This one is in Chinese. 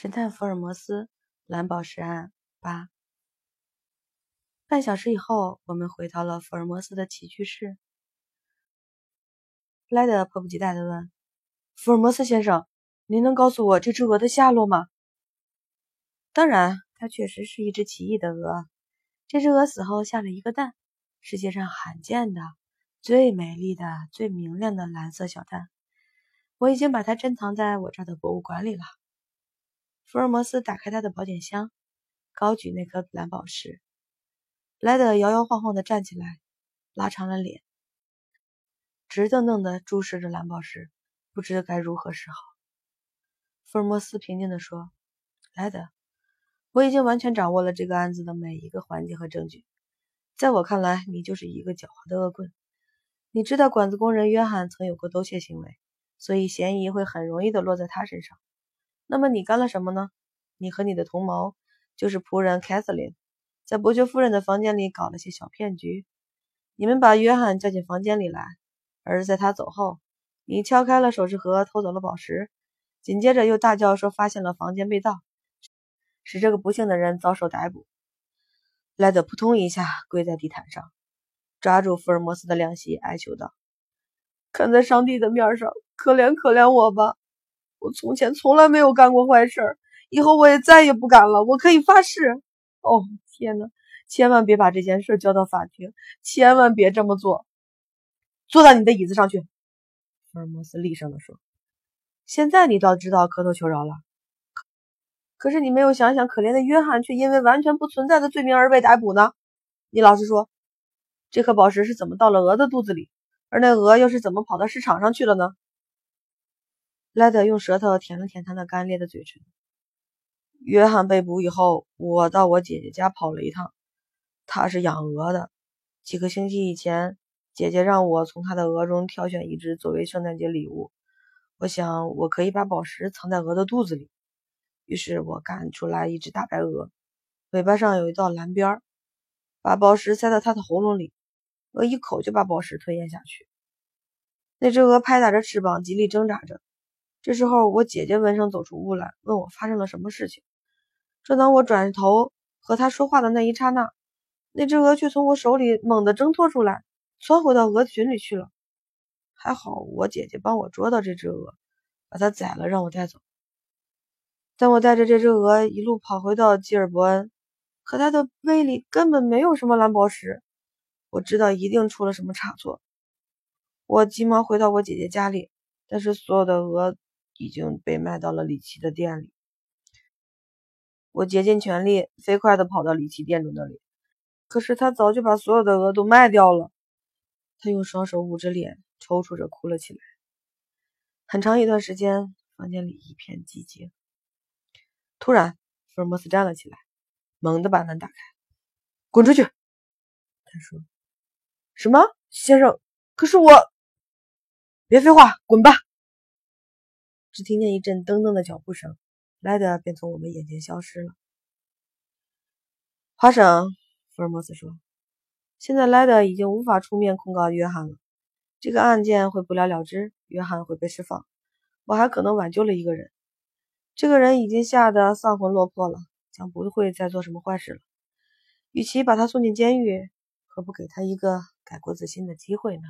神探福尔摩斯蓝宝石案八。半小时以后，我们回到了福尔摩斯的起居室。布莱德迫不及待地问：“福尔摩斯先生，您能告诉我这只鹅的下落吗？”“当然，它确实是一只奇异的鹅。这只鹅死后下了一个蛋，世界上罕见的、最美丽的、最明亮的蓝色小蛋。我已经把它珍藏在我这儿的博物馆里了。”福尔摩斯打开他的保险箱，高举那颗蓝宝石。莱德摇摇晃晃地站起来，拉长了脸，直瞪瞪地注视着蓝宝石，不知该如何是好。福尔摩斯平静地说：“莱德，我已经完全掌握了这个案子的每一个环节和证据。在我看来，你就是一个狡猾的恶棍。你知道管子工人约翰曾有过偷窃行为，所以嫌疑会很容易地落在他身上。”那么你干了什么呢？你和你的同谋，就是仆人凯瑟琳，在伯爵夫人的房间里搞了些小骗局。你们把约翰叫进房间里来，而在他走后，你敲开了首饰盒，偷走了宝石，紧接着又大叫说发现了房间被盗，使这个不幸的人遭受逮捕。莱德扑通一下跪在地毯上，抓住福尔摩斯的凉席，哀求道：“看在上帝的面上，可怜可怜我吧！”我从前从来没有干过坏事，以后我也再也不敢了。我可以发誓。哦，天哪！千万别把这件事交到法庭，千万别这么做。坐到你的椅子上去。”福尔摩斯厉声地说。“现在你倒知道磕头求饶了。可是你没有想想，可怜的约翰却因为完全不存在的罪名而被逮捕呢？你老实说，这颗宝石是怎么到了鹅的肚子里，而那鹅又是怎么跑到市场上去了呢？”莱德用舌头舔了舔他那干裂的嘴唇。约翰被捕以后，我到我姐姐家跑了一趟。她是养鹅的。几个星期以前，姐姐让我从她的鹅中挑选一只作为圣诞节礼物。我想我可以把宝石藏在鹅的肚子里。于是我赶出来一只大白鹅，尾巴上有一道蓝边儿，把宝石塞到它的喉咙里，鹅一口就把宝石吞咽下去。那只鹅拍打着翅膀，极力挣扎着。这时候，我姐姐闻声走出屋来，问我发生了什么事情。正当我转头和她说话的那一刹那，那只鹅却从我手里猛地挣脱出来，窜回到鹅群里去了。还好我姐姐帮我捉到这只鹅，把它宰了，让我带走。当我带着这只鹅一路跑回到基尔伯恩，可它的胃里根本没有什么蓝宝石。我知道一定出了什么差错。我急忙回到我姐姐家里，但是所有的鹅。已经被卖到了李奇的店里。我竭尽全力，飞快地跑到李奇店主那里，可是他早就把所有的鹅都卖掉了。他用双手捂着脸，抽搐着哭了起来。很长一段时间，房间里一片寂静。突然，福尔摩斯站了起来，猛地把门打开：“滚出去！”他说：“什么，先生？可是我……别废话，滚吧！”只听见一阵噔噔的脚步声，莱德便从我们眼前消失了。华省，福尔摩斯说：“现在莱德已经无法出面控告约翰了，这个案件会不了了之，约翰会被释放。我还可能挽救了一个人，这个人已经吓得丧魂落魄了，将不会再做什么坏事了。与其把他送进监狱，何不给他一个改过自新的机会呢？”